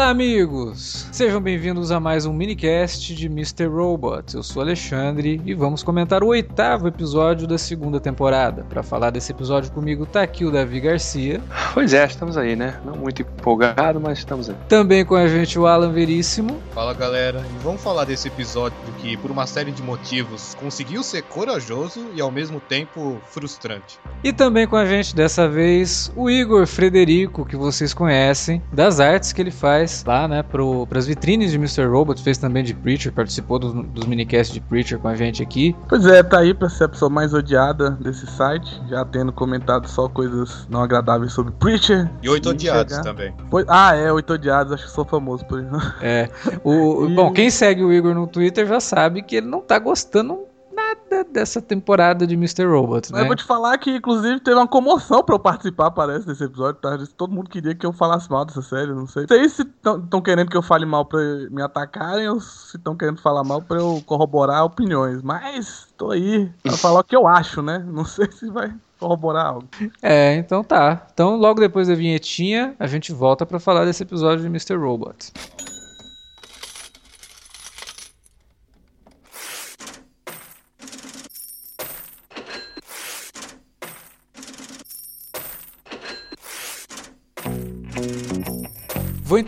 Olá, amigos! Sejam bem-vindos a mais um minicast de Mr. Robot. Eu sou Alexandre e vamos comentar o oitavo episódio da segunda temporada. Para falar desse episódio comigo tá aqui o Davi Garcia. Pois é, estamos aí, né? Não muito empolgado, mas estamos aí. Também com a gente o Alan Veríssimo. Fala galera, e vamos falar desse episódio que, por uma série de motivos, conseguiu ser corajoso e ao mesmo tempo frustrante. E também com a gente dessa vez o Igor Frederico, que vocês conhecem, das artes que ele faz lá, né, para as vitrines de Mr. Robot, fez também de Preacher, participou dos, dos minicasts de Preacher com a gente aqui. Pois é, tá aí pra ser a pessoa mais odiada desse site, já tendo comentado só coisas não agradáveis sobre Preacher. E oito odiados chegar. também. Pois, ah, é, oito odiados, acho que sou famoso por isso. É. O, e... Bom, quem segue o Igor no Twitter já sabe que ele não tá gostando nada dessa temporada de Mr. Robot, né? Eu vou te falar que, inclusive, teve uma comoção pra eu participar, parece, desse episódio, tá? Todo mundo queria que eu falasse mal dessa série, não sei. Não sei se estão querendo que eu fale mal pra me atacarem ou se estão querendo falar mal pra eu corroborar opiniões. Mas tô aí pra falar o que eu acho, né? Não sei se vai corroborar algo. É, então tá. Então, logo depois da vinhetinha, a gente volta para falar desse episódio de Mr. Robot.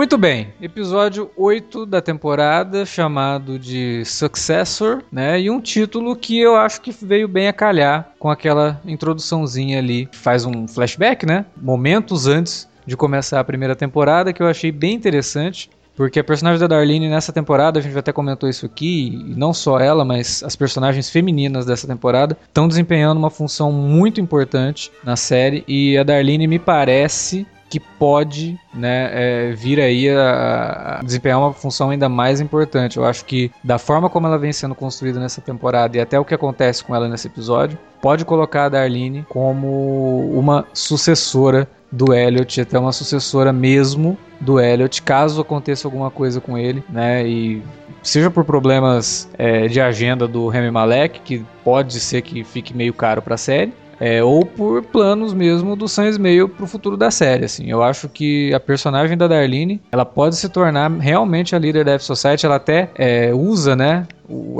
Muito bem, episódio 8 da temporada, chamado de Successor, né? E um título que eu acho que veio bem a calhar com aquela introduçãozinha ali. Faz um flashback, né? Momentos antes de começar a primeira temporada, que eu achei bem interessante. Porque a personagem da Darlene nessa temporada, a gente até comentou isso aqui, e não só ela, mas as personagens femininas dessa temporada estão desempenhando uma função muito importante na série. E a Darlene me parece que pode né, é, vir aí a, a, desempenhar uma função ainda mais importante. Eu acho que da forma como ela vem sendo construída nessa temporada e até o que acontece com ela nesse episódio, pode colocar a Darlene como uma sucessora do Elliot, até uma sucessora mesmo do Elliot, caso aconteça alguma coisa com ele, né? E seja por problemas é, de agenda do Remy Malek, que pode ser que fique meio caro para a série, é, ou por planos mesmo do Sam Ismail pro futuro da série, assim. Eu acho que a personagem da Darlene, ela pode se tornar realmente a líder da F-Society, ela até é, usa, né,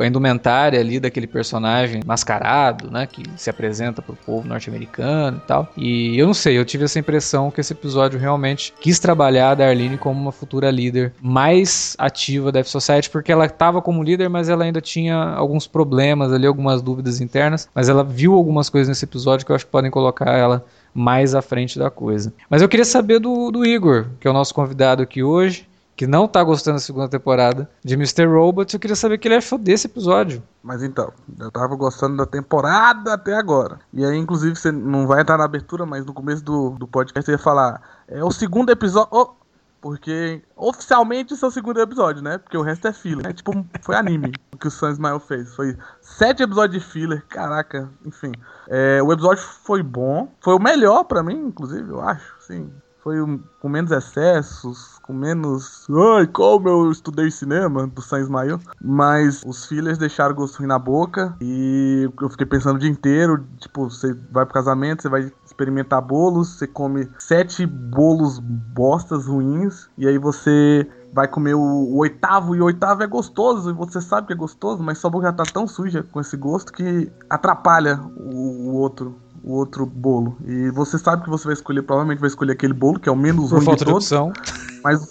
a indumentária ali daquele personagem mascarado, né, que se apresenta pro povo norte-americano e tal. E eu não sei, eu tive essa impressão que esse episódio realmente quis trabalhar a Darlene como uma futura líder mais ativa da F-Society, porque ela estava como líder, mas ela ainda tinha alguns problemas ali, algumas dúvidas internas, mas ela viu algumas coisas nesse episódio que eu acho que podem colocar ela mais à frente da coisa. Mas eu queria saber do, do Igor, que é o nosso convidado aqui hoje que não tá gostando da segunda temporada de Mr. Robot, eu queria saber o que ele achou desse episódio. Mas então, eu tava gostando da temporada até agora. E aí, inclusive, você não vai entrar na abertura, mas no começo do, do podcast você ia falar. É o segundo episódio. Oh, porque oficialmente esse é o segundo episódio, né? Porque o resto é filler. É tipo, foi anime que o Sam Smile fez. Foi sete episódios de filler. Caraca, enfim. É, o episódio foi bom. Foi o melhor para mim, inclusive, eu acho. Sim. Foi um, com menos excessos, com menos. Ai, como eu estudei cinema do Sam Ismail. Mas os fillers deixaram gosto ruim na boca. E eu fiquei pensando o dia inteiro. Tipo, você vai pro casamento, você vai experimentar bolos, você come sete bolos bostas ruins. E aí você vai comer o, o, oitavo e o oitavo é gostoso e você sabe que é gostoso, mas sua boca já tá tão suja com esse gosto que atrapalha o, o outro o outro bolo. E você sabe que você vai escolher, provavelmente vai escolher aquele bolo, que é o menos por ruim falta de, todos, de opção. Mas,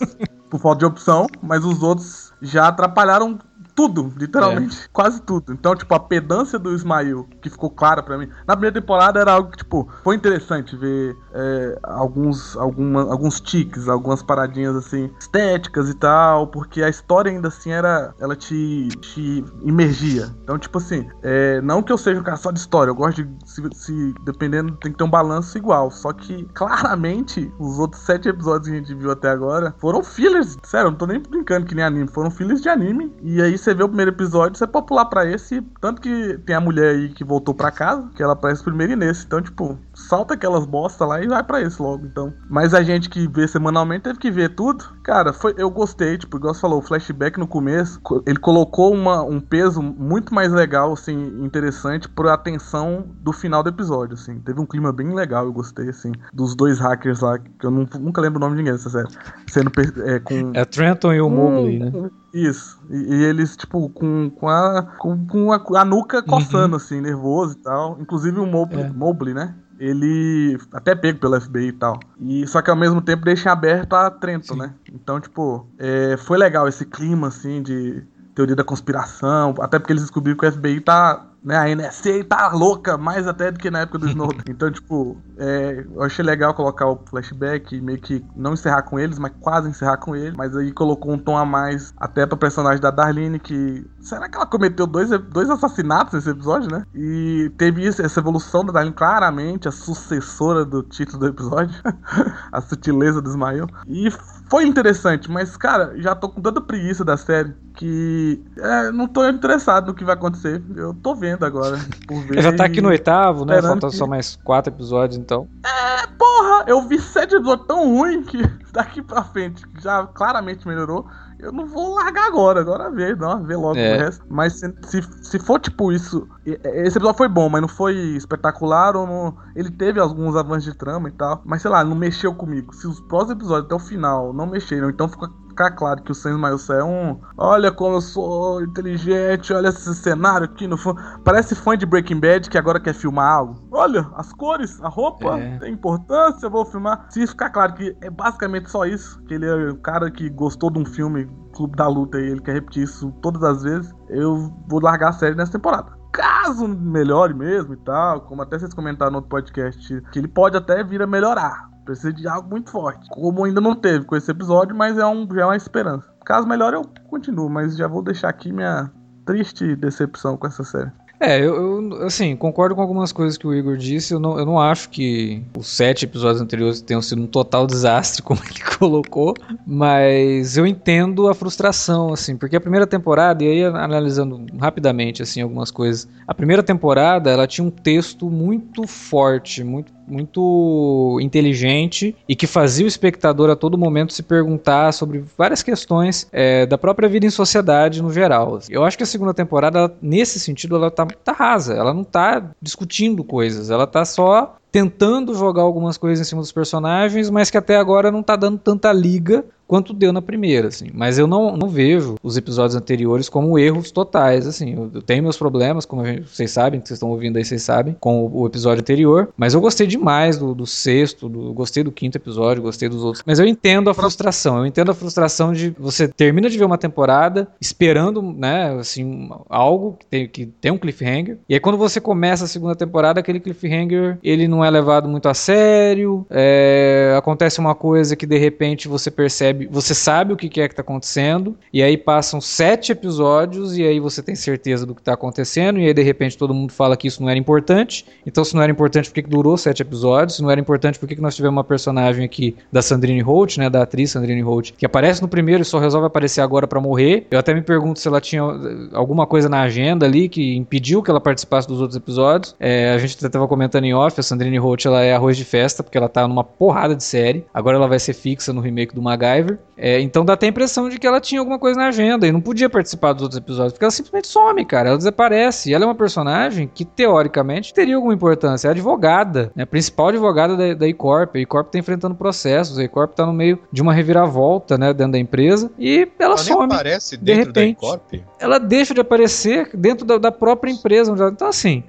por falta de opção, mas os outros já atrapalharam tudo, literalmente. É. Quase tudo. Então, tipo, a pedância do Ismael, que ficou clara para mim. Na primeira temporada era algo que, tipo, foi interessante ver é, alguns, alguma, alguns tiques, algumas paradinhas assim, estéticas e tal, porque a história ainda assim era. Ela te, te imergia. Então, tipo assim, é, não que eu seja um cara só de história, eu gosto de. Se, se, dependendo, tem que ter um balanço igual. Só que, claramente, os outros sete episódios que a gente viu até agora foram fillers. Sério, eu não tô nem brincando que nem anime. Foram fillers de anime. E aí você vê o primeiro episódio, você pode pular pra esse. Tanto que tem a mulher aí que voltou pra casa, que ela aparece primeiro e nesse. Então, tipo, salta aquelas bosta lá e vai para esse logo, então. Mas a gente que vê semanalmente teve que ver tudo. Cara, foi, eu gostei, tipo, igual você falou, o flashback no começo, ele colocou uma, um peso muito mais legal, assim, interessante pra atenção do final do episódio, assim. Teve um clima bem legal, eu gostei, assim, dos dois hackers lá, que eu não, nunca lembro o nome de ninguém dessa série. Sendo é, com... É Trenton e o Mobley, né? Isso. E, e, eles, tipo, com, com, a, com, com a, a nuca coçando, uhum. assim, nervoso e tal. Inclusive o Mobley, é. Mobley né? Ele até pego pelo FBI e tal. E só que ao mesmo tempo deixa aberto a Trenton, Sim. né? Então, tipo, é, foi legal esse clima assim de teoria da conspiração, até porque eles descobriram que o FBI tá né, a NSA tá louca, mais até do que na época do Snowden. Então, tipo, é, eu achei legal colocar o flashback, meio que não encerrar com eles, mas quase encerrar com eles. Mas aí colocou um tom a mais até pra personagem da Darlene, que. Será que ela cometeu dois, dois assassinatos nesse episódio, né? E teve isso, essa evolução da Darlene, claramente, a sucessora do título do episódio. a sutileza do Ismael. E foi interessante, mas, cara, já tô com tanta preguiça da série que é, não tô interessado no que vai acontecer. Eu tô vendo agora. Por ver já tá aqui no oitavo, né? Faltam que... só mais quatro episódios, então. É, porra! Eu vi sete episódios tão ruins que daqui pra frente já claramente melhorou eu não vou largar agora, agora ver, não, ver logo é. o resto. Mas se, se, se, for tipo isso, esse episódio foi bom, mas não foi espetacular ou não, ele teve alguns avanços de trama e tal, mas sei lá, não mexeu comigo. Se os próximos episódios até o final não mexeram, então fica ficar claro que o Sam Mailson é um. Olha como eu sou inteligente, olha esse cenário aqui no fundo. Parece fã de Breaking Bad que agora quer filmar algo. Olha, as cores, a roupa, é. tem importância, vou filmar. Se ficar claro que é basicamente só isso, que ele é o cara que gostou de um filme, Clube da Luta, e ele quer repetir isso todas as vezes, eu vou largar a série nessa temporada caso melhore mesmo e tal, como até vocês comentaram no outro podcast, que ele pode até vir a melhorar. Precisa de algo muito forte. Como ainda não teve com esse episódio, mas é um, já é uma esperança. Caso melhor, eu continuo, mas já vou deixar aqui minha triste decepção com essa série. É, eu, eu, assim, concordo com algumas coisas que o Igor disse. Eu não, eu não acho que os sete episódios anteriores tenham sido um total desastre, como ele colocou, mas eu entendo a frustração, assim, porque a primeira temporada, e aí analisando rapidamente, assim, algumas coisas, a primeira temporada, ela tinha um texto muito forte, muito muito inteligente e que fazia o espectador a todo momento se perguntar sobre várias questões é, da própria vida em sociedade no geral. Eu acho que a segunda temporada, nesse sentido, ela tá, tá rasa, ela não tá discutindo coisas, ela tá só tentando jogar algumas coisas em cima dos personagens, mas que até agora não tá dando tanta liga quanto deu na primeira, assim. Mas eu não, não vejo os episódios anteriores como erros totais, assim. Eu, eu tenho meus problemas, como gente, vocês sabem, que vocês estão ouvindo aí, vocês sabem, com o, o, episódio anterior. Mas eu gostei demais do, do sexto, do, gostei do quinto episódio, gostei dos outros. Mas eu entendo a frustração, eu entendo a frustração de você termina de ver uma temporada esperando, né, assim, algo que tem, que tem um cliffhanger. E aí quando você começa a segunda temporada, aquele cliffhanger, ele não é levado muito a sério, é, acontece uma coisa que de repente você percebe você sabe o que é que tá acontecendo, e aí passam sete episódios, e aí você tem certeza do que tá acontecendo, e aí de repente todo mundo fala que isso não era importante. Então, se não era importante, por que, que durou sete episódios? Se não era importante, por que, que nós tivemos uma personagem aqui da Sandrine Holt, né? Da atriz Sandrine Holt, que aparece no primeiro e só resolve aparecer agora para morrer. Eu até me pergunto se ela tinha eh, alguma coisa na agenda ali que impediu que ela participasse dos outros episódios. É, a gente até tava comentando em off, a Sandrine Holt ela é arroz de festa, porque ela tá numa porrada de série. Agora ela vai ser fixa no remake do MacGyver. É, então dá até a impressão de que ela tinha alguma coisa na agenda e não podia participar dos outros episódios, porque ela simplesmente some, cara. Ela desaparece. E ela é uma personagem que, teoricamente, teria alguma importância. É a advogada, né? A principal advogada da, da E-Corp. A E-Corp tá enfrentando processos. A E-Corp tá no meio de uma reviravolta, né? Dentro da empresa. E ela, ela some. Ela aparece dentro de repente, da E-Corp? Ela deixa de aparecer dentro da, da própria empresa. Então, assim.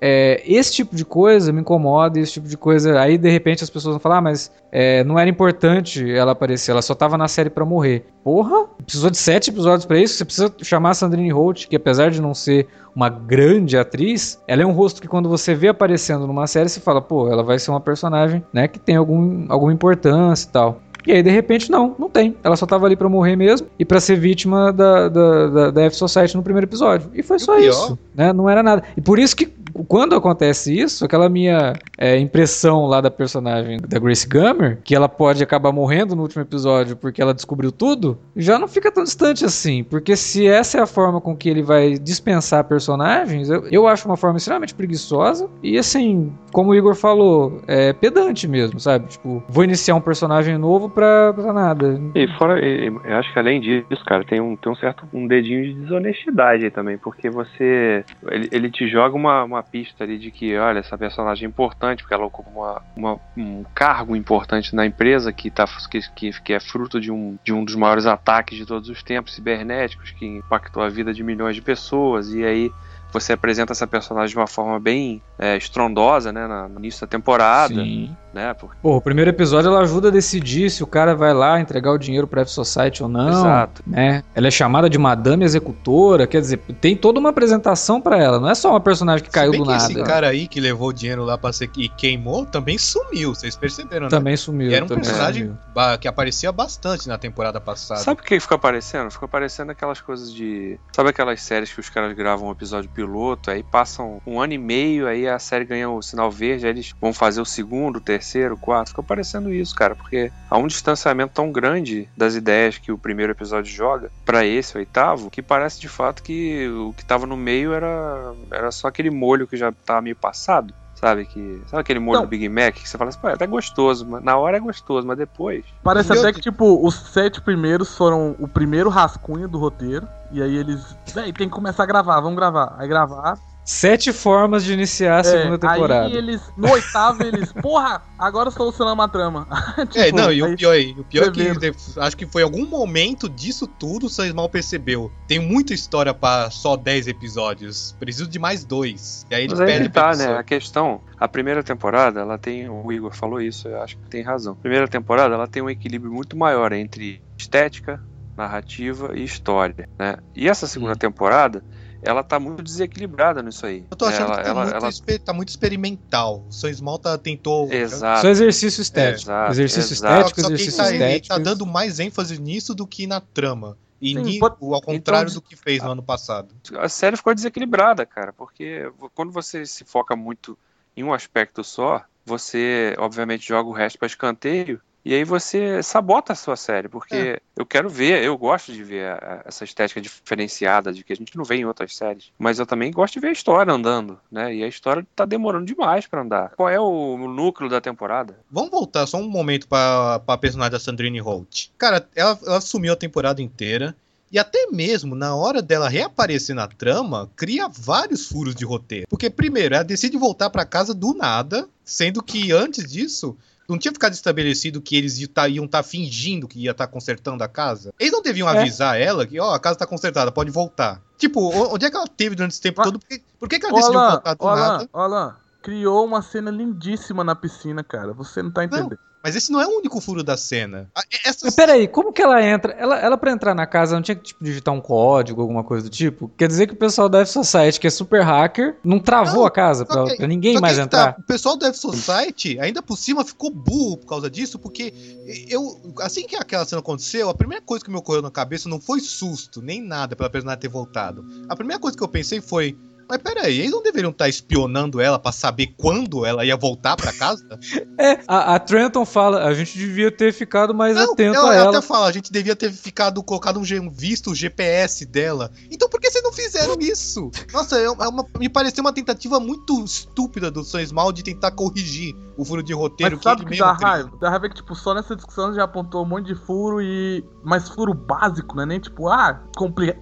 É, esse tipo de coisa me incomoda, esse tipo de coisa. Aí de repente as pessoas vão falar, ah, mas é, não era importante ela aparecer, ela só tava na série para morrer. Porra, precisou de sete episódios para isso. Você precisa chamar a Sandrine Holt, que apesar de não ser uma grande atriz, ela é um rosto que quando você vê aparecendo numa série, você fala, pô, ela vai ser uma personagem, né, que tem algum, alguma importância e tal. E aí, de repente, não, não tem. Ela só tava ali para morrer mesmo e para ser vítima da, da, da, da F-Society no primeiro episódio. E foi só isso, né? Não era nada. E por isso que quando acontece isso, aquela minha é, impressão lá da personagem da Grace Gummer, que ela pode acabar morrendo no último episódio porque ela descobriu tudo, já não fica tão distante assim. Porque se essa é a forma com que ele vai dispensar personagens, eu, eu acho uma forma extremamente preguiçosa e assim, como o Igor falou, é pedante mesmo, sabe? Tipo, vou iniciar um personagem novo pra, pra nada. E fora, eu acho que além disso, cara, tem um, tem um certo um dedinho de desonestidade aí também, porque você. Ele, ele te joga uma, uma pista ali de que, olha, essa personagem é importante, porque ela ocupa uma, uma, um cargo importante na empresa que, tá, que, que, é fruto de um, de um dos maiores ataques de todos os tempos cibernéticos, que impactou a vida de milhões de pessoas, e aí você apresenta essa personagem de uma forma bem é, estrondosa, né, no início da temporada. Sim. Né, porque... Pô, o primeiro episódio ela ajuda a decidir se o cara vai lá entregar o dinheiro pra F-Society ou não. Exato. Né? Ela é chamada de madame executora, quer dizer, tem toda uma apresentação para ela, não é só uma personagem que caiu do que nada. esse cara aí que levou o dinheiro lá pra ser e queimou também sumiu, vocês perceberam, né? Também sumiu. E era um também personagem sumiu. que aparecia bastante na temporada passada. Sabe o que ficou aparecendo? Ficou aparecendo aquelas coisas de. Sabe aquelas séries que os caras gravam um episódio piloto, aí passam um ano e meio, aí a série ganha o sinal verde, aí eles vão fazer o segundo, o terceiro, o quarto. Ficou parecendo isso, cara, porque há um distanciamento tão grande das ideias que o primeiro episódio joga para esse, oitavo, que parece de fato que o que tava no meio era, era só aquele molho que já tava meio passado. Sabe que. Sabe aquele molho do Big Mac que você fala assim, pô, é até gostoso, mas na hora é gostoso, mas depois. Parece até que, tipo, os sete primeiros foram o primeiro rascunho do roteiro. E aí eles. Véi, tem que começar a gravar, vamos gravar. Aí gravar. Sete formas de iniciar a é, segunda temporada. Aí eles, no oitavo, eles, porra, agora solucionamos a trama. tipo, é, não, e o pior, o pior é que acho que foi algum momento disso tudo o Sans mal percebeu. Tem muita história para só 10 episódios. Preciso de mais dois. E aí eles Mas aí tá, né? A questão, a primeira temporada, ela tem, o Igor falou isso, eu acho que tem razão. A primeira temporada, ela tem um equilíbrio muito maior entre estética, narrativa e história, né? E essa segunda Sim. temporada, ela tá muito desequilibrada nisso aí. Eu tô achando ela, que tá, ela, muito, ela... tá, muito, experimental. O São tá, tentou. Exato. Só exercício estético. É. Exercício exato. estético, Só exercício tá, estético. Ele tá dando mais ênfase nisso do que na trama. E Sim, ni, pode... ao contrário então, do que fez no ano passado. A série ficou desequilibrada, cara, porque quando você se foca muito em um aspecto só, você obviamente joga o resto para escanteio e aí você sabota a sua série, porque é. eu quero ver, eu gosto de ver a, essa estética diferenciada de que a gente não vê em outras séries. Mas eu também gosto de ver a história andando, né? E a história tá demorando demais para andar. Qual é o, o, núcleo da temporada? Vamos voltar só um momento para a personagem da Sandrine Holt. Cara, ela, ela sumiu a temporada inteira. E até mesmo na hora dela reaparecer na trama, cria vários furos de roteiro. Porque, primeiro, ela decide voltar para casa do nada, sendo que antes disso, não tinha ficado estabelecido que eles iam estar tá, tá fingindo que ia estar tá consertando a casa? Eles não deviam é. avisar ela que, ó, oh, a casa tá consertada, pode voltar. Tipo, onde é que ela teve durante esse tempo ah. todo? Por que, por que, que ela decidiu Alan, voltar do Alan, nada? Alan, criou uma cena lindíssima na piscina, cara. Você não tá entendendo. Não. Mas esse não é o único furo da cena. Essa... Mas peraí, como que ela entra? Ela, ela pra entrar na casa não tinha que tipo, digitar um código, alguma coisa do tipo? Quer dizer que o pessoal da F-Society, que é super hacker, não travou não, a casa pra, que, pra ninguém mais entrar? Tá, o pessoal da F-Society, ainda por cima, ficou burro por causa disso, porque eu, assim que aquela cena aconteceu, a primeira coisa que me ocorreu na cabeça não foi susto, nem nada pela personagem ter voltado. A primeira coisa que eu pensei foi, mas peraí, eles não deveriam estar espionando ela para saber quando ela ia voltar para casa? é, a, a, Trenton fala, a gente devia ter ficado mais não, atento ela, a ela. Ela até fala, a gente devia ter ficado, colocado um visto o GPS dela. Então por que vocês não fizeram isso? Nossa, é, é uma, me pareceu uma tentativa muito estúpida do Sam Small de tentar corrigir o furo de roteiro. Mas sabe que, que dá raiva? Dá raiva que, tipo, só nessa discussão já apontou um monte de furo e... Mas furo básico, né? Nem tipo, ah,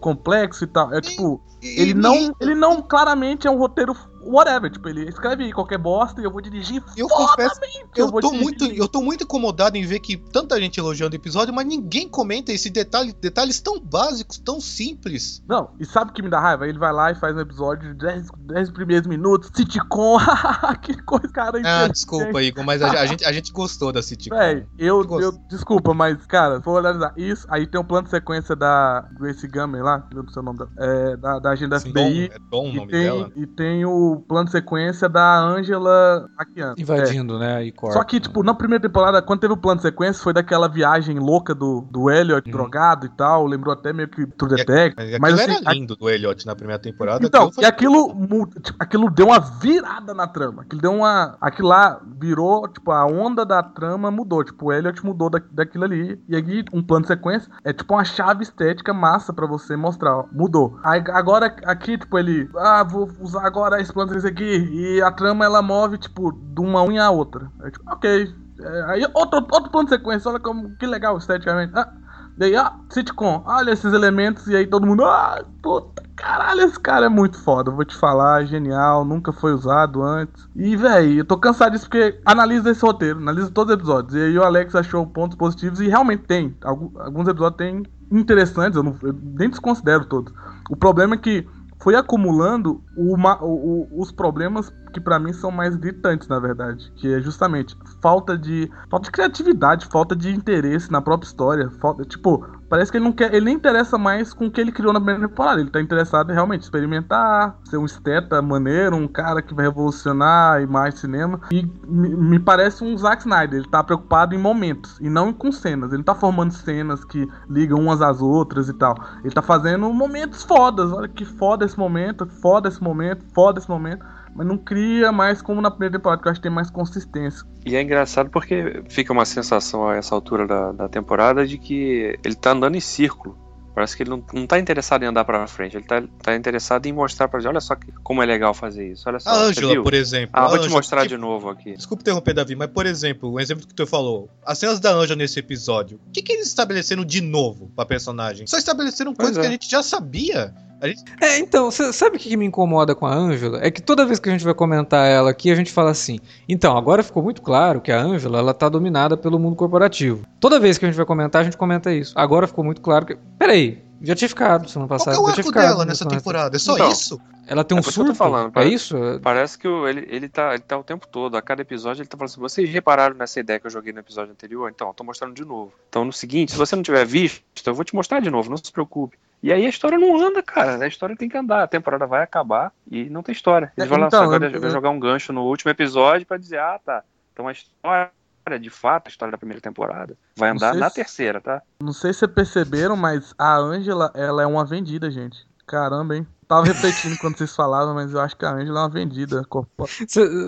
complexo e tal. É tipo... Ele não, ele não claramente é um roteiro whatever, tipo, ele escreve qualquer bosta e eu vou dirigir Eu confesso, eu vou tô dirigir. muito, eu tô muito incomodado em ver que tanta gente elogiando o episódio, mas ninguém comenta esse detalhe, detalhes tão básicos, tão simples. Não, e sabe o que me dá raiva? Ele vai lá e faz um episódio de 10, 10 primeiros minutos, sitcom, que coisa, cara. Ah, desculpa, Igor, mas a, a gente, a gente gostou da sitcom. Véi, eu, Eu eu. Desculpa, mas, cara, vou analisar isso. Aí tem um plano de sequência da Grace Gummer lá, não sei o nome dela. É, da, da agenda Sim, FBI. Dom, é Dom o E nome tem, dela. e tem o plano de sequência da Angela Akiano. Invadindo, né? E É. corta. Só que, tipo, na primeira temporada, quando teve o plano de sequência, foi daquela viagem louca do, do Elliot, Uhum. drogado e tal. Lembrou até meio que True E- Detective. Mas aquilo Mas, assim, era lindo do Elliot na primeira temporada. Então, foi- e aquilo, tipo, aquilo deu uma virada na trama. Aquilo deu uma. Aquilo lá virou, tipo, a onda da trama mudou. Tipo, o Elliot mudou da, daquilo ali. E aí, um plano de sequência é tipo uma chave estética massa pra você mostrar. ó, mudou. Aí, agora, aqui, tipo, ele. Ah, vou usar agora esse plano sequência aqui. E a trama ela move, tipo, de uma unha a outra. É tipo, ok. É, aí, outro, outro plano de sequência. Olha como que legal esteticamente. Ah, Daí, ah, sitcom, olha esses elementos, e aí todo mundo, ah, puta, caralho, esse cara é muito foda, vou te falar, genial, nunca foi usado antes. E, véi, eu tô cansado disso porque analisa esse roteiro, analisa todos os episódios. E aí o Alex achou pontos positivos e realmente tem. Algu- Alguns episódios tem interessantes, eu, não, eu nem desconsidero todos. O problema é que foi acumulando o ma- o- o- os problemas que pra mim são mais gritantes, na verdade. Que é justamente falta de. falta de criatividade, falta de interesse na própria história. Falta, tipo, parece que ele não quer. Ele nem interessa mais com o que ele criou na primeira temporada. Ele tá interessado em realmente experimentar, ser um esteta maneiro, um cara que vai revolucionar imagem de cinema. E me, me parece um Zack Snyder. Ele tá preocupado em momentos e não com cenas. Ele não tá formando cenas que ligam umas às outras e tal. Ele tá fazendo momentos fodas. Olha que foda esse momento, foda esse momento, foda esse momento. Mas não cria mais como na primeira temporada, que eu acho que tem mais consistência. E é engraçado porque fica uma sensação a essa altura da, da temporada de que ele tá andando em círculo. Parece que ele não, não tá interessado em andar pra frente, ele tá, tá interessado em mostrar pra gente, olha só que, como é legal fazer isso, olha só. A Ângela, viu? por exemplo. Ah, a vou te Ângela, mostrar que- de novo aqui. Desculpa interromper, Davi, mas por exemplo, o exemplo que tu falou, as cenas da Anja nesse episódio, o que, que eles estabeleceram de novo pra personagem? Só estabeleceram Pois coisas é. que a gente já sabia. A gente... É, então, sabe o que me incomoda com a Ângela? É que toda vez que a gente vai comentar ela aqui, a gente fala assim: então, agora ficou muito claro que a Ângela ela tá dominada pelo mundo corporativo. Toda vez que a gente vai comentar, a gente comenta isso. Agora ficou muito claro que. Peraí, já tinha ficado semana Qual que passada. é o arco ficado dela nessa temporada? É só Então, isso? Ela tem um É eu tô surto? falando, é parece- isso? Parece que o- ele, ele, tá, ele tá o tempo todo, a cada episódio ele tá falando assim, vocês repararam nessa ideia que eu joguei no episódio anterior? Então, eu tô mostrando de novo. Então, no seguinte, se você não tiver visto, eu vou te mostrar de novo, não se preocupe. E aí a história não anda, cara. A história tem que andar. A temporada vai acabar e não tem história. Eles É, vão lançar então, agora, eu- vai jogar um gancho no último episódio pra dizer, ah, tá. Então a história, de fato, a história da primeira temporada, vai andar na se- terceira, tá? Não sei se vocês perceberam, mas a Ângela, ela é uma vendida, gente. Caramba, hein? Tava repetindo quando vocês falavam, mas eu acho que a Ângela é uma vendida.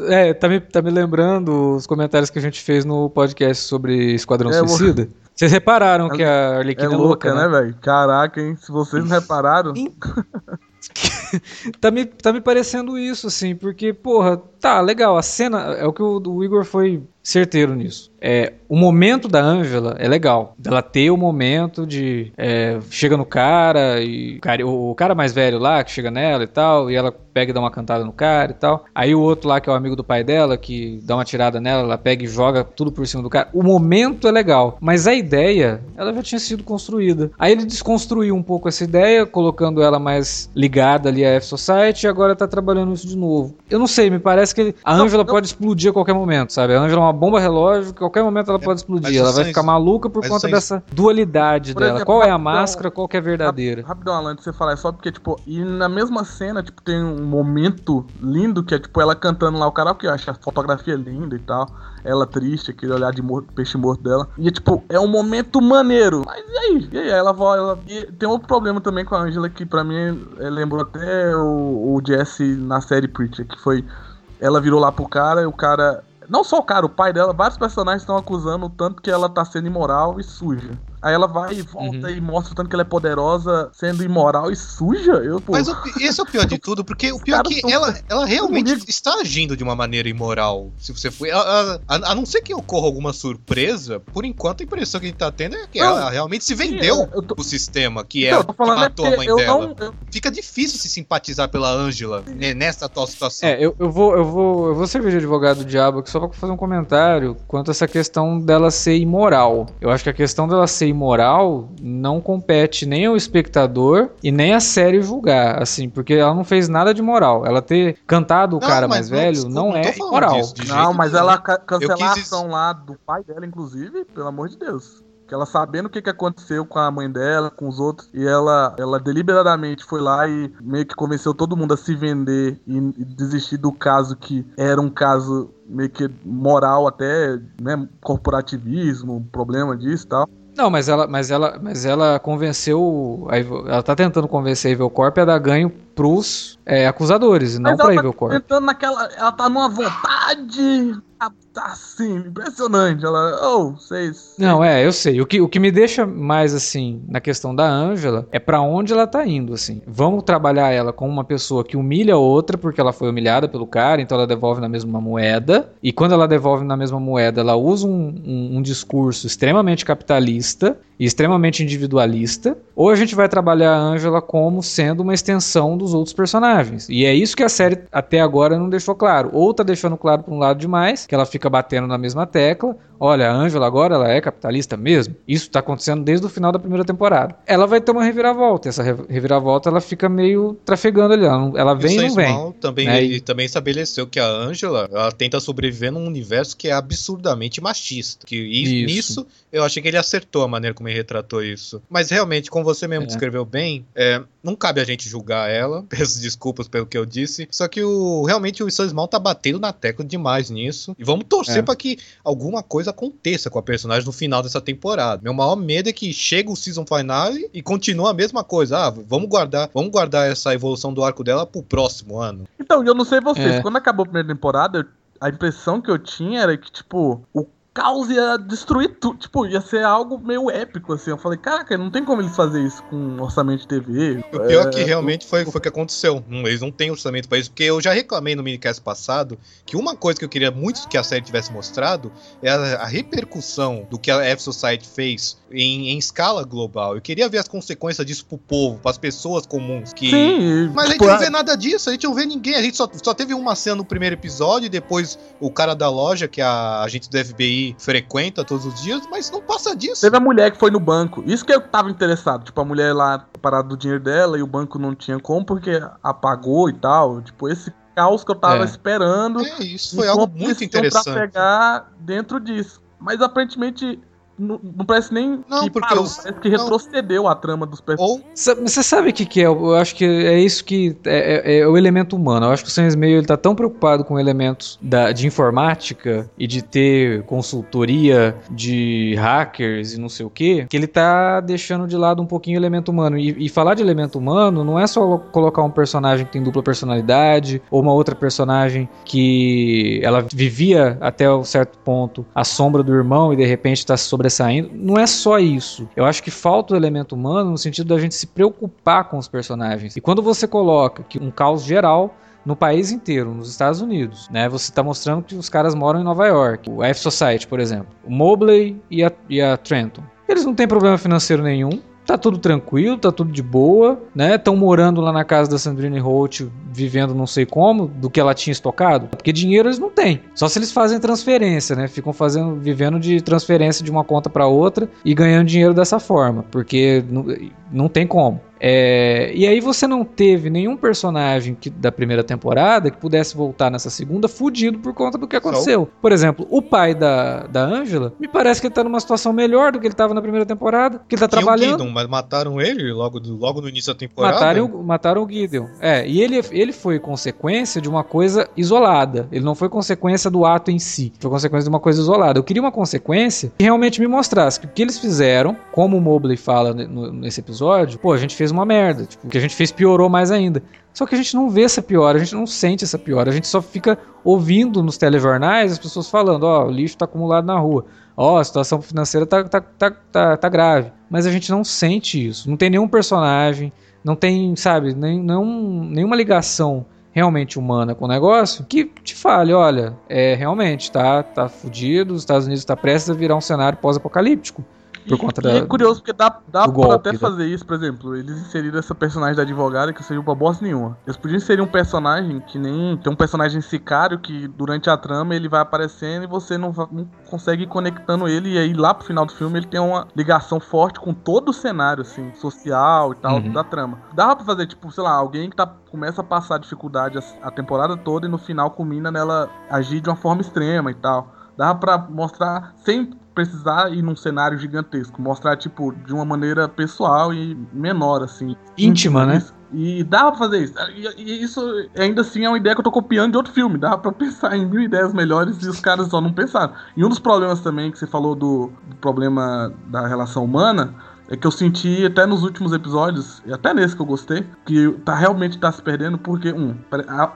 é, tá me, tá me lembrando os comentários que a gente fez no podcast sobre Esquadrão É, eu- Suicida. Vocês repararam Ela- que a É Arlequina louca, né, velho? Caraca, hein? Se vocês não repararam. tá, me, tá me parecendo isso, assim, porque, porra, tá, legal, a cena, é o que o, o Igor foi certeiro nisso. É, o momento da Ângela é legal, dela ter o momento de, é, chega no cara, e o cara, o cara mais velho lá, que chega nela e tal, e ela pega e dá uma cantada no cara e tal, aí o outro lá, que é o amigo do pai dela, que dá uma tirada nela, ela pega e joga tudo por cima do cara, o momento é legal, mas a ideia, ela já tinha sido construída. Aí ele desconstruiu um pouco essa ideia, colocando ela mais ligada ali à F-Society, e agora tá trabalhando isso de novo. Eu não sei, me parece que a Não, Ângela não. pode explodir a qualquer momento, sabe? A Ângela é uma bomba relógio, que qualquer momento ela pode explodir. Ela vai ficar maluca por conta dessa dualidade Por dela. exemplo, qual é a máscara, qual que é a verdadeira? Rapidão, Alan, antes de você falar, é só porque, tipo, e na mesma cena, tipo, tem um momento lindo que é, tipo, ela cantando lá o karaokê, eu acho a fotografia linda e tal. Ela triste, aquele olhar de morto, peixe morto dela. E, é, tipo, é um momento maneiro. Mas e aí? E aí? Ela vai. Ela... E tem outro problema também com a Angela que, pra mim, é, lembrou até o, o Jesse na série Preacher, que foi. Ela virou lá pro cara e o cara. Não só o cara, o pai dela, vários personagens estão acusando o tanto que ela tá sendo imoral e suja. Aí ela vai e volta uhum. e mostra tanto que ela é poderosa, sendo imoral e suja. Eu, pô. Mas o, esse é o pior de tudo, porque o pior é que ela, ela realmente está agindo de uma maneira imoral. Se você for. A, a, a, não ser que ocorra alguma surpresa, por enquanto a impressão que a gente tá tendo é que não, ela realmente se vendeu sim, tô... o sistema, que é então, que matou é a mãe dela. Não, eu... Fica difícil se simpatizar pela Ângela nessa atual situação. É, eu, eu, vou, eu, vou, eu vou servir de advogado do diabo aqui só pra fazer um comentário quanto a essa questão dela ser imoral. Eu acho que a questão dela ser imoral não compete nem ao espectador e nem a série julgar, assim, porque ela não fez nada de moral. Ela ter cantado o não, cara mais velho desculpa, não, não é imoral. Disso, não, mas ela ca cancelar a ação lá do pai dela, inclusive, pelo amor de Deus que ela sabendo o que, que aconteceu com a mãe dela, com os outros, e ela, ela deliberadamente foi lá e meio que convenceu todo mundo a se vender e, e desistir do caso que era um caso meio que moral até, né, corporativismo, problema disso e tal. Não, mas ela, mas ela, mas ela convenceu, ela tá tentando convencer a Evil Corp a dar ganho pros é, acusadores, e não pra tá Evil Corp. Tentando naquela, ela tá numa vontade tá assim, impressionante. Ela, oh, vocês. Não, é, eu sei. O que, o que me deixa mais assim na questão da Ângela é para onde ela tá indo, assim. Vamos trabalhar ela como uma pessoa que humilha a outra porque ela foi humilhada pelo cara, então ela devolve na mesma moeda. E quando ela devolve na mesma moeda, ela usa um, um, um discurso extremamente capitalista e extremamente individualista, ou a gente vai trabalhar a Angela como sendo uma extensão dos outros personagens. E é isso que a série até agora não deixou claro. Ou tá deixando claro por um lado demais, que ela fica batendo na mesma tecla, olha, a Angela agora ela é capitalista mesmo. Isso está acontecendo desde o final da primeira temporada. Ela vai ter uma reviravolta. Essa reviravolta ela fica meio trafegando ali. Ela, ela vem e não vem. Também, né? Ele também estabeleceu que a Angela ela tenta sobreviver num universo que é absurdamente machista. Que isso. nisso eu achei que ele acertou a maneira como ele retratou isso. Mas realmente, como você mesmo é. descreveu bem, é, não cabe a gente julgar ela. Peço desculpas pelo que eu disse. Só que o realmente o Small tá batendo na tecla demais nisso. E vamos torcer é. para que alguma coisa aconteça com a personagem no final dessa temporada. Meu maior medo é que chega o season finale e continua a mesma coisa. Ah, vamos guardar, vamos guardar essa evolução do arco dela pro próximo ano. Então, eu não sei vocês, é. quando acabou a primeira temporada, a impressão que eu tinha era que, tipo, o caos ia destruir tudo. Tipo, ia ser algo meio épico, assim. Eu falei, caraca, não tem como eles fazer isso com um orçamento de TV. O pior é, que realmente foi, foi o que aconteceu. Eles não têm orçamento para isso, porque eu já reclamei no minicast passado que uma coisa que eu queria muito que a série tivesse mostrado é a, a repercussão do que a F-Society fez em, em, escala global. Eu queria ver as consequências disso pro povo, pras pessoas comuns. Que... Sim, Mas a gente não vê nada disso, a gente não vê ninguém. A gente só, só teve uma cena no primeiro episódio, e depois o cara da loja, que é a agente do FBI, frequenta todos os dias, mas não passa disso. Teve a mulher que foi no banco. Isso que eu tava interessado. Tipo, a mulher lá parada do dinheiro dela e o banco não tinha como porque apagou e tal. Tipo, esse caos que eu tava é. esperando. É, isso foi algo muito interessante. Pra pegar dentro disso. Mas aparentemente não, não, parece nem não, que porque parou, os... parece que retrocedeu a trama dos personagens. Você sabe o que, que é? Eu acho que é isso que é, é, é, o elemento humano. Eu acho que o Sam Meio ele tá tão preocupado com elementos da, de informática e de ter consultoria de hackers e não sei o que, que ele tá deixando de lado um pouquinho o elemento humano. E, e falar de elemento humano não é só colocar um personagem que tem dupla personalidade ou uma outra personagem que ela vivia até um certo ponto a sombra do irmão e de repente está sobre sobressaindo. Não é só isso. Eu acho que falta o elemento humano no sentido da gente se preocupar com os personagens. E quando você coloca que um caos geral no país inteiro, nos Estados Unidos, né? Você está mostrando que os caras moram em Nova York. O F Society, por exemplo. O Mobley e a, e a Trenton. Eles não têm problema financeiro nenhum tá tudo tranquilo, tá tudo de boa, né? Estão morando lá na casa da Sandrine Holt, vivendo não sei como, do que ela tinha estocado, porque dinheiro eles não têm. Só se eles fazem transferência, né? Ficam fazendo, vivendo de transferência de uma conta para outra e ganhando dinheiro dessa forma, porque não, tem como. É, e aí você não teve nenhum personagem que, da primeira temporada que pudesse voltar nessa segunda fudido por conta do que aconteceu. Por exemplo, o pai da, da Angela, me parece que ele tá numa situação melhor do que ele tava na primeira temporada, que ele tá trabalhando. O Gideon, mas mataram ele logo, logo no início da temporada? Mataram, mataram o Gideon. É, e ele, ele foi consequência de uma coisa isolada. Ele não foi consequência do ato em si. Foi consequência de uma coisa isolada. Eu queria uma consequência que realmente me mostrasse que o que eles fizeram, como o Mobley fala no, nesse episódio, episódio, pô, a gente fez uma merda. Tipo, o que a gente fez piorou mais ainda. Só que a gente não vê essa piora, a gente não sente essa piora, a gente só fica ouvindo nos telejornais as pessoas falando, ó, oh, o lixo tá acumulado na rua, ó, oh, a situação financeira tá, tá, tá, tá, tá grave. Mas a gente não sente isso, não tem nenhum personagem, não tem, sabe, nem, não, nenhuma ligação realmente humana com o negócio, que te fale, olha, é realmente, tá, tá fudido, os Estados Unidos está prestes a virar um cenário pós-apocalíptico. Por conta da, e é curioso porque dá, dá pra golpe, até né? fazer isso, por exemplo, eles inseriram essa personagem da advogada que serviu pra bosta nenhuma. Eles podiam inserir um personagem que nem. Tem um personagem sicário que durante a trama ele vai aparecendo e você não, não consegue ir conectando ele. E aí lá pro final do filme ele tem uma ligação forte com todo o cenário, assim, social e tal, Uhum. da trama. Dava pra fazer, tipo, sei lá, alguém que tá, começa a passar dificuldade a, a temporada toda e no final culmina nela agir de uma forma extrema e tal. Dava pra mostrar sem precisar ir num cenário gigantesco, mostrar tipo de uma maneira pessoal e menor assim, Íntima, né? E dava pra fazer isso. E, e isso ainda assim é uma ideia que eu tô copiando de outro filme. Dava pra pensar em mil ideias melhores e os caras só não pensaram. E um dos problemas também que você falou do, do problema da relação humana é que eu senti até nos últimos episódios, e até nesse que eu gostei, que tá realmente tá se perdendo porque, um,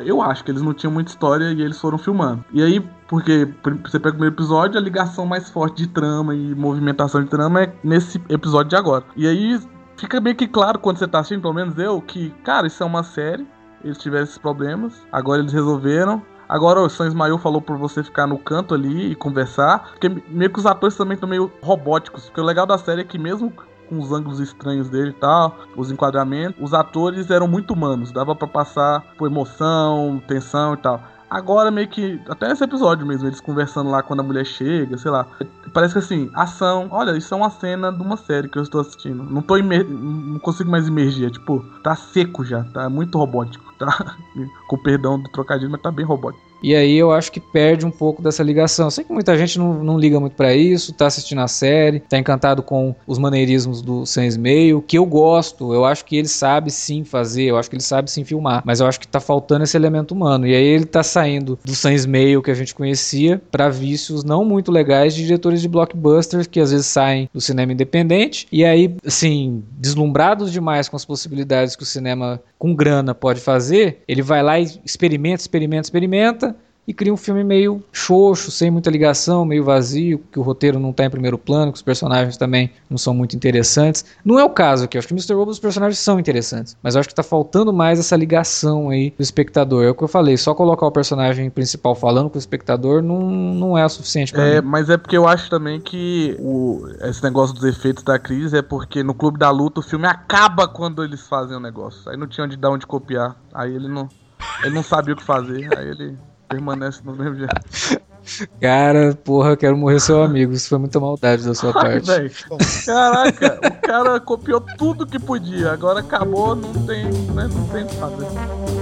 eu acho que eles não tinham muita história e eles foram filmando. E aí, porque você pega o primeiro episódio, a ligação mais forte de trama e movimentação de trama é nesse episódio de agora. E aí fica meio que claro quando você tá assistindo, pelo menos eu, que, cara, isso é uma série, eles tiveram esses problemas, agora eles resolveram. Agora o Sam Ismael falou por você ficar no canto ali e conversar. Porque meio que os atores também estão meio robóticos. Porque o legal da série é que mesmo com os ângulos estranhos dele e tal, os enquadramentos, os atores eram muito humanos. Dava pra passar por emoção, tensão e tal. Agora meio que, até nesse episódio mesmo, eles conversando lá quando a mulher chega, sei lá. Parece que assim, ação, olha, isso é uma cena de uma série que eu estou assistindo. Não tô imer... não consigo mais imergir, é tipo, tá seco já, tá muito robótico, tá? Com perdão do trocadilho, mas tá bem robótico. E aí eu acho que perde um pouco dessa ligação. Sei que muita gente não, não liga muito pra isso, tá assistindo a série, tá encantado com os maneirismos do Sans Meio, que eu gosto. Eu acho que ele sabe sim fazer, eu acho que ele sabe sim filmar, mas eu acho que tá faltando esse elemento humano. E aí ele tá saindo do Sans Meio que a gente conhecia pra vícios não muito legais de diretores de blockbusters que às vezes saem do cinema independente e aí, assim, deslumbrados demais com as possibilidades que o cinema com grana pode fazer, ele vai lá e experimenta, experimenta, experimenta e cria um filme meio xoxo, sem muita ligação, meio vazio, que o roteiro não está em primeiro plano, que os personagens também não são muito interessantes. Não é o caso aqui, eu acho que Mr. Robot os personagens são interessantes, mas eu acho que está faltando mais essa ligação aí do espectador. É o que eu falei, só colocar o personagem principal falando com o espectador não, não é o suficiente É, mim. mas é porque eu acho também que o, esse negócio dos efeitos da crise é porque no Clube da Luta o filme acaba quando eles fazem o negócio. Aí não tinha onde dar onde copiar. Aí ele não, ele não sabia o que fazer. Aí ele permanece no mesmo jeito. Cara, porra, eu quero morrer seu amigo. Isso foi muita maldade da sua Ai, parte. Caraca, o cara copiou tudo que podia. Agora acabou, não tem, né, não tem o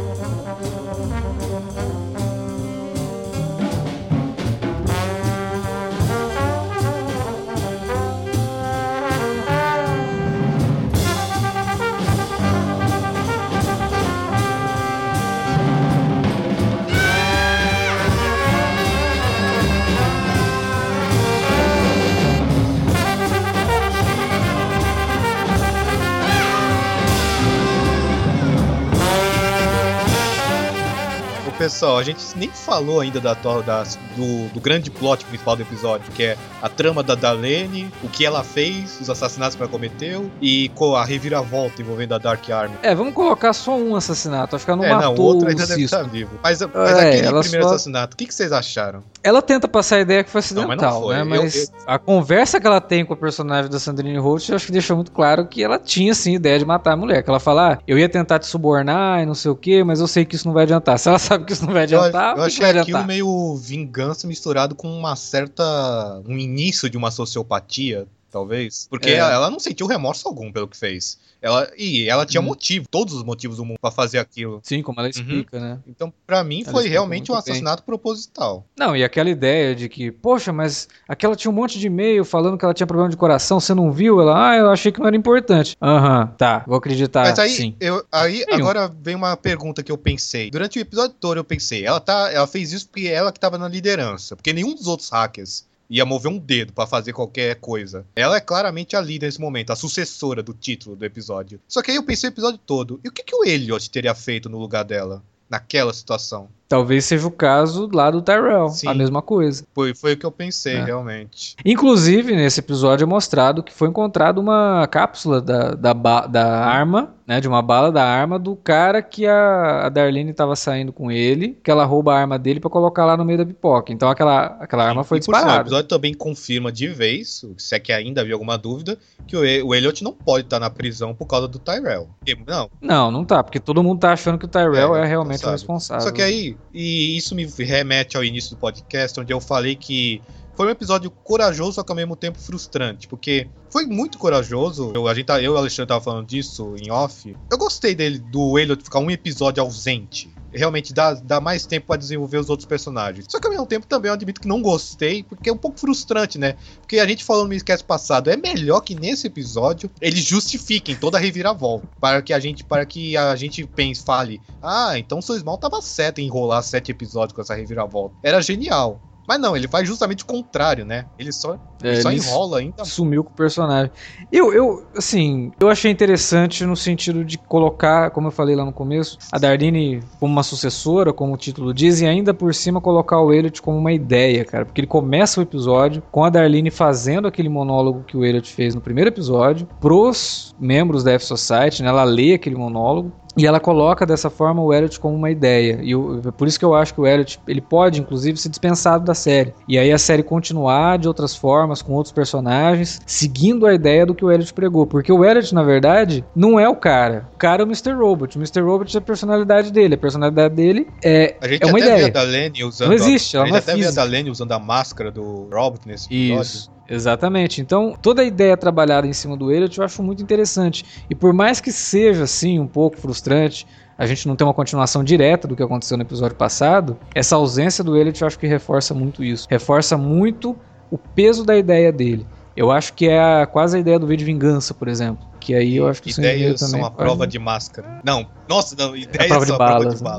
pessoal, a gente nem falou ainda da, das- do, do grande plot principal do episódio, que é a trama da Dalene, o que ela fez, os assassinatos que ela cometeu e a reviravolta envolvendo a Dark Army. É, vamos colocar só um assassinato. Acho que ela não é, não, o matou outro o ainda deve Cisco. estar vivo. Mas, mas É, aquele primeiro só- assassinato, o que, que vocês acharam? Ela tenta passar a ideia que foi Não, mas acidental, não foi. né? Eu- Mas a conversa que ela tem com a personagem da Sandrine Holt, eu acho que deixou muito claro que ela tinha sim ideia de matar a mulher. Que ela fala, ah, eu ia tentar te subornar e não sei o que, mas eu sei que isso não vai adiantar. Se ela sabe que isso não vai Eu, adiantar, eu o que que achei vai aquilo meio vingança misturado com uma certa. um início de uma sociopatia, talvez. Porque É. ela não sentiu remorso algum pelo que fez. Ela, e ela tinha Uhum. motivo, todos os motivos do mundo pra fazer aquilo. Sim, como ela explica, né? Então, pra mim, Ela foi realmente um muito bem. assassinato proposital. Não, e aquela ideia de que, poxa, mas aquela tinha um monte de e-mail falando que ela tinha problema de coração, você não viu? Ela, ah, eu achei que não era importante. Aham, tá, vou acreditar, Mas aí, sim. eu, aí Nenhum. agora vem uma pergunta que eu pensei. Durante o episódio todo eu pensei, ela, tá, ela fez isso porque ela que tava na liderança. Porque nenhum dos outros hackers ia mover um dedo pra fazer qualquer coisa. Ela é claramente a líder nesse momento, a sucessora do título do episódio. Só que aí eu pensei o episódio todo, e o que, que o Elliot teria feito no lugar dela? Naquela situação. Talvez seja o caso lá do Tyrell, Sim. a mesma coisa. Foi, foi o que eu pensei, É. realmente. Inclusive, nesse episódio é mostrado que foi encontrada uma cápsula da, da, da arma, né? De uma bala da arma do cara que a, a Darlene estava saindo com ele, que ela rouba a arma dele pra colocar lá no meio da pipoca. Então aquela, aquela arma foi e por sinal, o disparada. episódio também confirma de vez, se é que ainda havia alguma dúvida, que o, o Elliot não pode estar na prisão por causa do Tyrell. Não, Não, não tá, porque todo mundo tá achando que o Tyrell É, é, realmente o responsável. Só que aí, e isso me remete ao início do podcast, onde eu falei que foi um episódio corajoso, só que ao mesmo tempo frustrante, porque foi muito corajoso. Eu, a gente, tá- eu e o Alexandre tava falando disso em off. Eu gostei dele, do Elliot ficar um episódio ausente. Realmente dá, dá mais tempo pra desenvolver os outros personagens. Só que ao mesmo tempo também eu admito que não gostei, porque é um pouco frustrante, né? Porque a gente falou no esquece passado, é melhor que nesse episódio eles justifiquem toda a reviravolta. Para que a gente, para que a gente pense, fale, ah, então seu Small tava certo em enrolar sete episódios com essa reviravolta. Era genial. Mas não, ele faz justamente o contrário, né? Ele só, É, ele só ele enrola ainda. sumiu com o personagem. Eu, eu, assim, eu achei interessante no sentido de colocar, como eu falei lá no começo, a Darlene como uma sucessora, como o título diz, e ainda por cima colocar o Elliot como uma ideia, cara. Porque ele começa o episódio com a Darlene fazendo aquele monólogo que o Elliot fez no primeiro episódio pros membros da F-Society, né? Ela lê aquele monólogo. E ela coloca dessa forma o Elliot como uma ideia. E eu- é por isso que eu acho que o Elliot ele pode, inclusive, ser dispensado da série. E aí a série continuar de outras formas, com outros personagens, seguindo a ideia do que o Elliot pregou. Porque o Elliot, na verdade, não é o cara. O cara é o Mr. Robot. O Mr. Robot é a personalidade dele. A personalidade dele é, A gente é uma até vê ideia. a Dalene usando. Não existe, a, ela gente não é até vê a física. Dalene usando a máscara do Robert nesse episódio. Isso, exatamente. Então, toda a ideia trabalhada em cima do Elliot eu acho muito interessante. E por mais que seja, assim, um pouco frustrante, a gente não ter uma continuação direta do que aconteceu no episódio passado, essa ausência do Elliot eu acho que reforça muito isso. Reforça muito o peso da ideia dele. Eu acho que é a- quase a ideia do V de Vingança, por exemplo. Que aí eu acho que Ideias são a prova de máscara. Não, nossa, não, ideias prova de são a prova balas, de né?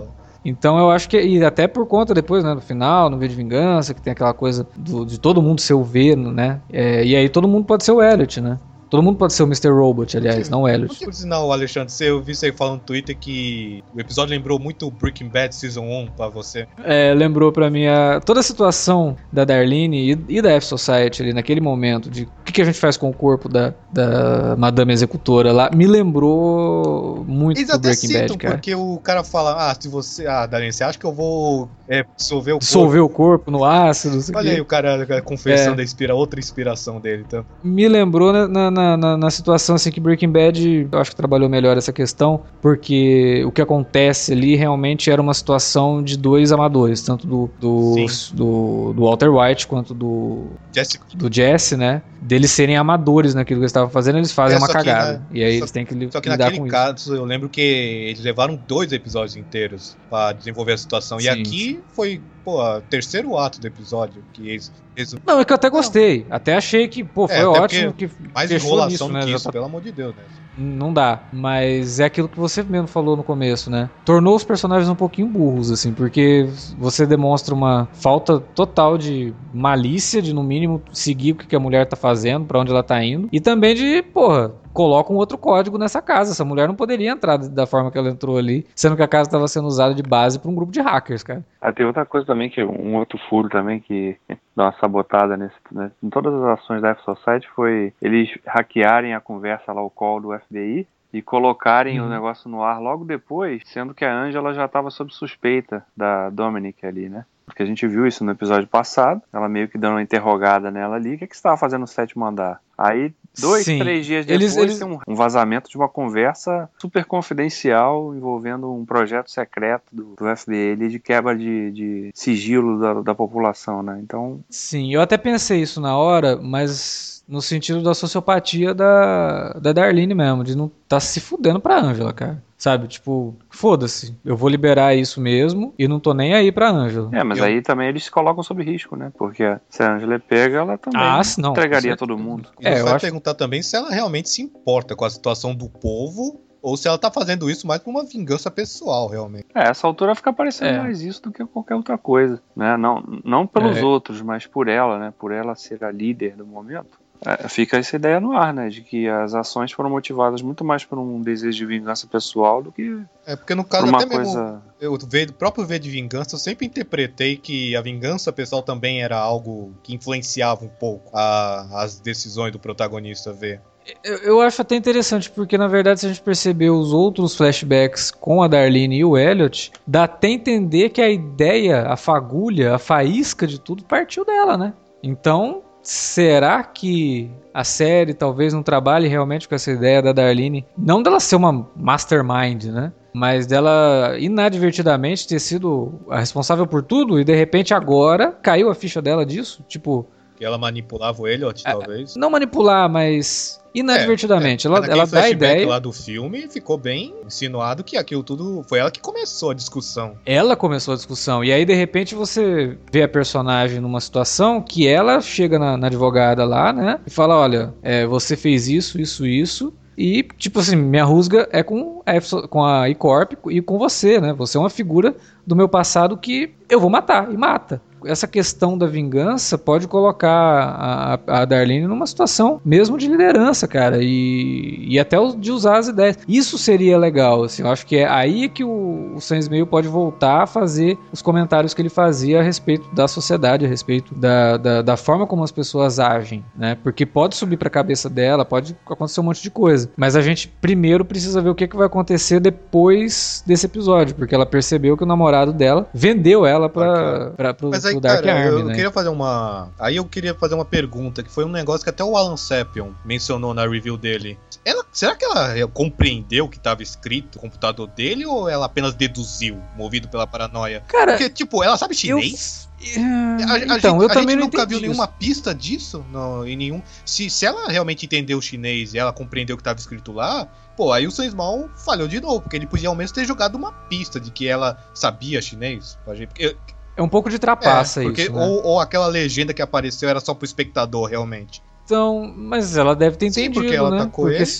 Então eu acho que, e até por conta depois, né, no final, no V de Vingança, que tem aquela coisa do- de todo mundo ser o V, né? É, e aí todo mundo pode ser o Elliot, né? Todo mundo pode ser o Mr. Robot, aliás, não o Elliot. Por sinal, Alexandre, você- eu vi você falando no Twitter que o episódio lembrou muito Breaking Bad Season 1 pra você. É, lembrou pra mim a, toda a situação da Darlene e, e da F-Society ali naquele momento, de o que, que a gente faz com o corpo da, da Madame Executora lá, me lembrou muito Eles do Breaking citam, Bad, cara. porque o cara fala, ah, se você... Ah, Darlene, você acha que eu vou é, dissolver o corpo? Dissolver o corpo no ácido, Olha aí o cara a confessão É. da inspira, outra inspiração dele. Então. me lembrou na, na, na- na- situação assim que Breaking Bad eu acho que trabalhou melhor essa questão, porque o que acontece ali realmente era uma situação de dois amadores, tanto do, do, do, do Walter White quanto do, Jessica, do Jesse, né? Deles serem amadores naquilo que eles estavam fazendo, eles fazem É, uma cagada. na- e aí só- eles têm que, li- Só que lidar naquele com isso. caso, eu lembro que eles levaram dois episódios inteiros pra desenvolver a situação. Sim. E aqui foi, pô, o terceiro ato do episódio. Que eles, eles Não, é que eu até gostei. Até achei que, pô, foi É, ótimo que mais enrolação nisso, né? do que Já isso, pelo amor de Deus, né? Não dá. Mas é aquilo que você mesmo falou no começo, né? Tornou os personagens um pouquinho burros, assim, porque você demonstra uma falta total de malícia, de no mínimo seguir o que que a mulher tá fazendo, pra onde ela tá indo. E também de, porra, coloca um outro código nessa casa. Essa mulher não poderia entrar da forma que ela entrou ali, sendo que a casa estava sendo usada de base pra um grupo de hackers, cara. Ah, tem outra coisa também, que um outro furo também que dá uma sabotada nesse, né? em todas as ações da F-Society foi eles hackearem a conversa lá, o call do FBI, e colocarem Uhum. o negócio no ar logo depois, sendo que a Angela já estava sob suspeita da Dominic ali, né? Porque a gente viu isso no episódio passado, ela meio que dando uma interrogada nela ali, o que, que você estava fazendo no sétimo andar? Aí, dois, Sim. três dias depois, Eles- eles- tem um, vazamento de uma conversa super confidencial envolvendo um projeto secreto do, do FBI de quebra de, de sigilo da, da população, né? Então, Sim, eu até pensei isso na hora, mas no sentido da sociopatia da, da Darlene mesmo, de não tá se fudendo pra Ângela, cara. Sabe, tipo, foda-se, eu vou liberar isso mesmo e não tô nem aí pra Ângela. é, mas Eu- aí também eles se colocam sob risco, né? Porque se a Angela é pega, ela também Ah, não, entregaria todo mundo. É, você eu vai acho- perguntar também se ela realmente se importa com a situação do povo ou se ela tá fazendo isso mais por uma vingança pessoal, realmente. É, essa altura fica parecendo É. mais isso do que qualquer outra coisa, né? Não, não pelos É. outros, mas por ela, né? Por ela ser a líder do momento. É, fica essa ideia no ar, né? De que as ações foram motivadas muito mais por um desejo de vingança pessoal do que É porque no por caso uma até mesmo coisa. eu vejo próprio V de vingança, eu sempre interpretei que a vingança pessoal também era algo que influenciava um pouco a- as decisões do protagonista V. Eu, eu acho até interessante, porque na verdade, se a gente perceber os outros flashbacks com a Darlene e o Elliot, dá até entender que a ideia, a fagulha, a faísca de tudo partiu dela, né? Então, será que a série talvez não trabalhe realmente com essa ideia da Darlene? Não dela ser uma mastermind, né? Mas dela inadvertidamente ter sido a responsável por tudo e de repente agora caiu a ficha dela disso? Tipo, Que ela manipulava o Elliot, É, talvez. não manipular, mas inadvertidamente. É, ela, naquele ela dá a ideia. lá do filme, ficou bem insinuado que aquilo tudo foi ela que começou a discussão. Ela começou a discussão. E aí, de repente, você vê a personagem numa situação que ela chega na, na advogada lá, né? E fala: olha, é, você fez isso, isso, isso. E, tipo assim, minha rusga é com a, com a E-Corp e com você, né? Você é uma figura do meu passado que eu vou matar, e mata. Essa questão da vingança pode colocar a, a Darlene numa situação mesmo de liderança, cara, e, e até de usar as ideias. Isso seria legal, assim, eu acho que é aí que o, o Sam pode voltar a fazer os comentários que ele fazia a respeito da sociedade, a respeito da, da, da forma como as pessoas agem, né? Porque pode subir pra cabeça dela, pode acontecer um monte de coisa, mas a gente primeiro precisa ver o que, que vai acontecer depois desse episódio, porque ela percebeu que o namorado dela vendeu ela pra, pra, aí, Dark cara, Army, eu né? queria fazer uma. Aí eu queria fazer uma pergunta, que foi um negócio que até o Alan Seppion mencionou na review dele. Ela, será que ela compreendeu o que estava escrito no computador dele ou ela apenas deduziu, movido pela paranoia? Cara, Porque, tipo, ela sabe eu... chinês? É, A, a então, gente, eu também não nunca viu isso. nenhuma pista disso no, em nenhum. Se, se ela realmente entendeu o chinês e ela compreendeu o que estava escrito lá, pô, aí o Sensmal falhou de novo, porque ele podia ao menos ter jogado uma pista de que ela sabia chinês. Porque, É um pouco de trapaça é, porque, isso, né? ou, ou aquela legenda que apareceu era só pro espectador, realmente. Então, mas ela deve ter Sim, entendido, porque ela né? atacou Porque ele.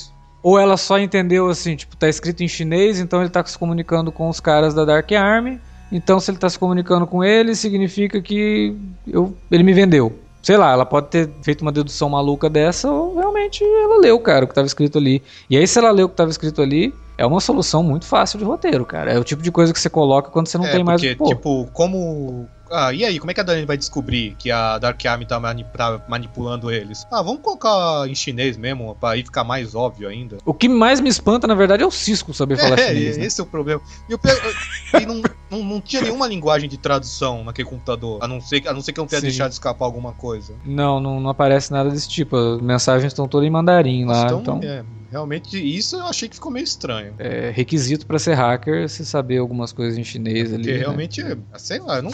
Ou ela só entendeu assim, tipo, tá escrito em chinês, então ele tá se comunicando com os caras da Dark Army. Então, se ele tá se comunicando com eles, significa que eu, ele me vendeu. Sei lá, ela pode ter feito uma dedução maluca dessa, ou realmente ela leu, cara, o que tava escrito ali. E aí, se ela leu o que tava escrito ali, é uma solução muito fácil de roteiro, cara. É o tipo de coisa que você coloca quando você não é, tem mais porque, o que pôr. tipo, como. Ah, e aí, como é que a Dani vai descobrir que a Dark Army tá, mani- tá manipulando eles? Ah, vamos colocar em chinês mesmo, pra aí ficar mais óbvio ainda. O que mais me espanta, na verdade, é o Cisco saber falar É, chinês. né? esse é o problema. E, o pe- e não, não, não tinha nenhuma linguagem de tradução naquele computador, a não ser, a não ser que eu não tenha Sim. deixado escapar alguma coisa. Não, não, não aparece nada desse tipo. As mensagens estão todas em mandarim lá. então, Então, é, realmente, isso eu achei que ficou meio estranho. é requisito pra ser hacker você saber algumas coisas em chinês ali. Porque né? realmente, é, sei lá, não.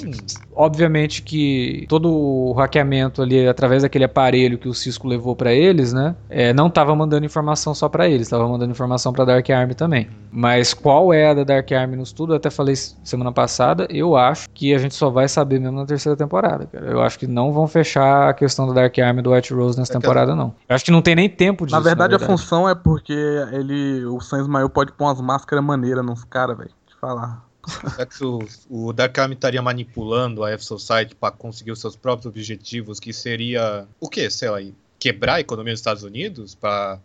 Obviamente que todo o hackeamento ali, através daquele aparelho que o Cisco levou pra eles, né? é, não tava mandando informação só pra eles, tava mandando informação pra Dark Army também. Mas qual é a da Dark Army no estudo? Eu até falei semana passada. Eu acho que a gente só vai saber mesmo na terceira temporada, cara. Eu acho que não vão fechar a questão da Dark Army do White Rose nessa É, temporada, não. Eu acho que não tem nem tempo disso. Na verdade, a função é porque ele, o Sam Ismael pode pôr umas máscaras maneiras nos caras, velho. Te falar. Será que o, o Dark Army estaria manipulando a F-Society para conseguir os seus próprios objetivos, que seria o quê? Sei lá, quebrar a economia dos Estados Unidos para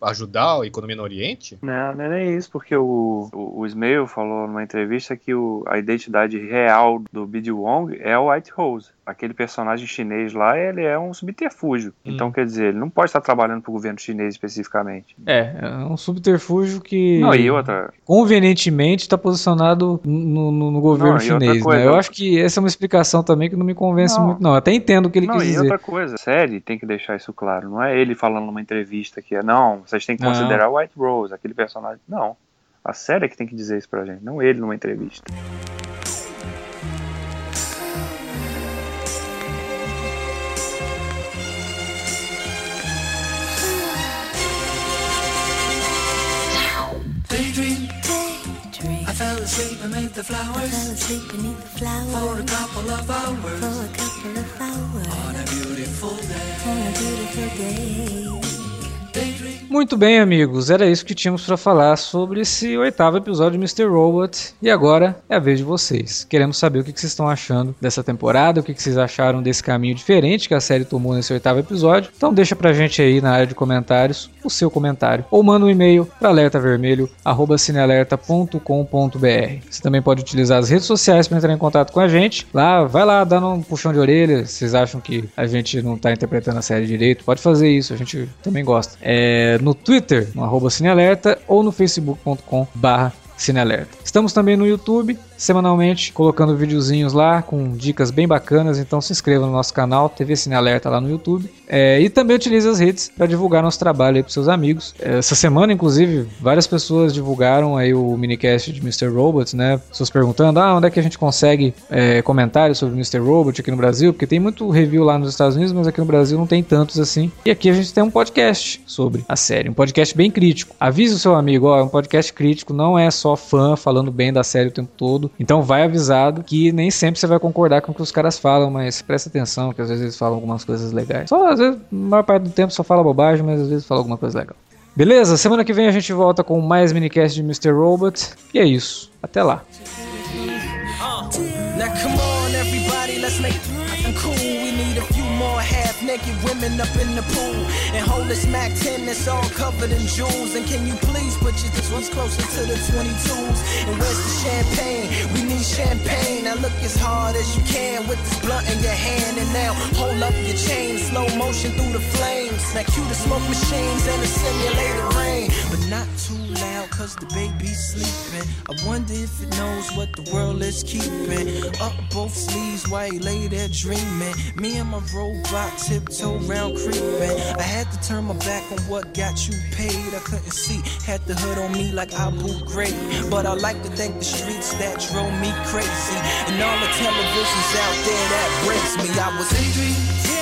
ajudar a economia no Oriente? Não, não é nem isso, porque o, o, o Ismail falou numa entrevista que o, a identidade real do Bid Wong é o White Rose. Aquele personagem chinês lá, ele é um subterfúgio. Hum. Então, quer dizer, ele não pode estar trabalhando para o governo chinês especificamente. É, é um subterfúgio que Não, e outra, convenientemente está posicionado no, no- no governo Não, chinês. coisa- né? Eu acho que essa é uma explicação também que não me convence Não. muito, não. Eu até entendo o que ele Não, quis e dizer. outra coisa, a série tem que deixar isso claro. Não é ele falando numa entrevista que é, não, vocês têm que considerar o White Rose, aquele personagem. Não. A série é que tem que dizer isso pra gente, não ele numa entrevista. I fell asleep amid the Fell flowers asleep beneath the for flowers a couple of hours for a couple of hours on a beautiful day. on a beautiful day. Muito bem, amigos, era isso que tínhamos para falar sobre esse oitavo episódio de Mr. Robot. E agora é a vez de vocês. Queremos saber o que vocês estão achando dessa temporada, o que vocês acharam desse caminho diferente que a série tomou nesse oitavo episódio. Então deixa pra gente aí na área de comentários o seu comentário. Ou manda um e-mail para alertavermelho.cinealerta.com.br. Você também pode utilizar as redes sociais para entrar em contato com a gente. Lá, vai lá dando um puxão de orelha. Vocês acham que a gente não tá interpretando a série direito? Pode fazer isso, a gente também gosta. É, no Twitter, no arroba Cinealerta, ou no facebook.com barra Cinealerta. Estamos também no YouTube, semanalmente, colocando videozinhos lá com dicas bem bacanas, então se inscreva no nosso canal, TV Cine Alerta lá no YouTube. É, e também utilize as redes para divulgar nosso trabalho aí para seus amigos. É, essa semana, inclusive, várias pessoas divulgaram aí o minicast de Mr. Robot, né? Pessoas perguntando, ah, onde é que a gente consegue é, comentários sobre Mr. Robot aqui no Brasil? Porque tem muito review lá nos Estados Unidos, mas aqui no Brasil não tem tantos assim. E aqui a gente tem um podcast sobre a série, um podcast bem crítico. Avise o seu amigo, ó, é um podcast crítico, não é só fã falando bem da série o tempo todo. Então vai avisado que nem sempre você vai concordar com o que os caras falam, mas presta atenção que às vezes eles falam algumas coisas legais. Só às vezes, a maior parte do tempo só fala bobagem, mas às vezes fala alguma coisa legal. Beleza? Semana que vem a gente volta com mais minicast de Mr. Robot. E é isso. Até lá. Half-naked women up in the pool and hold this Mac 10 that's all covered in jewels. And can you please put your this one's closer to the 22s? And where's the champagne? We need champagne. Now look as hard as you can with this blunt in your hand. And now hold up your chain, slow motion through the flames. Now cue the smoke machines and the simulated rain, but not too loud cause the baby's sleeping. I wonder if it knows what the world is keeping. Up both sleeves while he lay there dreaming. Me and my robot tiptoe round creeping. I had to turn my back on what got you paid. I couldn't see, had the hood on me like I Abu Ghraib. But I like to thank the streets that drove me crazy. And all the televisions out there that breaks me. I was daydreaming.